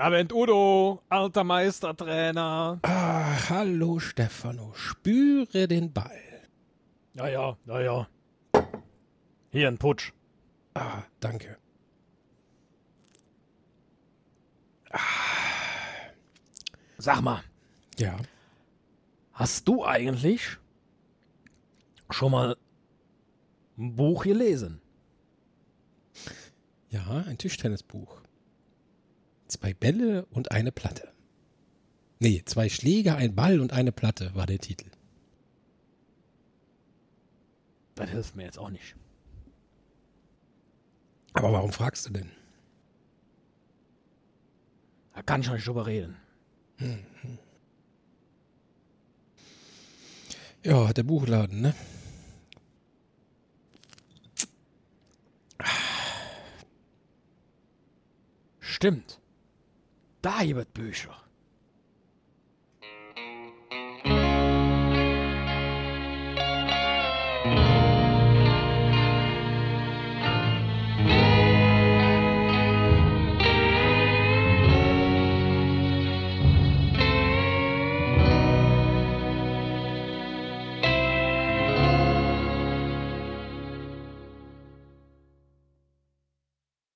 Abend Udo, alter Meistertrainer. Ah, hallo Stefano, spüre den Ball. Ja, ja, ja, ja. Hier ein Putsch. Ah, danke. Sag mal, Ja. hast du eigentlich schon mal ein Buch gelesen? Ja, ein Tischtennisbuch. Zwei Bälle und eine Platte. Nee, zwei Schläger, ein Ball und eine Platte war der Titel. Das hilft mir jetzt auch nicht. Aber warum fragst du denn? Da kann ich nicht drüber reden. Ja, der Buchladen, ne? Stimmt. Da gibt Bücher.